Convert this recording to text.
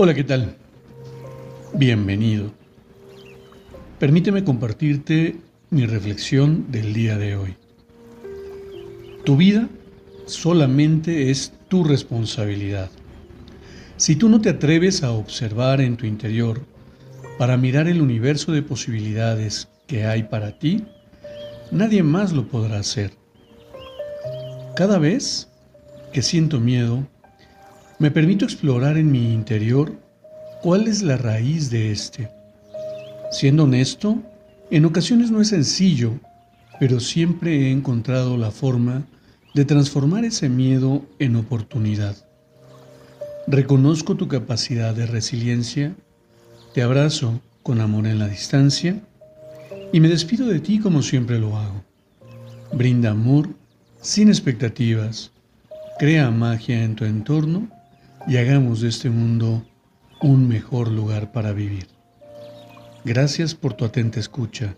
Hola, ¿qué tal? Bienvenido. Permíteme compartirte mi reflexión del día de hoy. Tu vida solamente es tu responsabilidad. Si tú no te atreves a observar en tu interior para mirar el universo de posibilidades que hay para ti, nadie más lo podrá hacer. Cada vez que siento miedo, me permito explorar en mi interior cuál es la raíz de este. Siendo honesto, en ocasiones no es sencillo, pero siempre he encontrado la forma de transformar ese miedo en oportunidad. Reconozco tu capacidad de resiliencia, te abrazo con amor en la distancia y me despido de ti como siempre lo hago. Brinda amor sin expectativas, crea magia en tu entorno y hagamos de este mundo un mejor lugar para vivir. Gracias por tu atenta escucha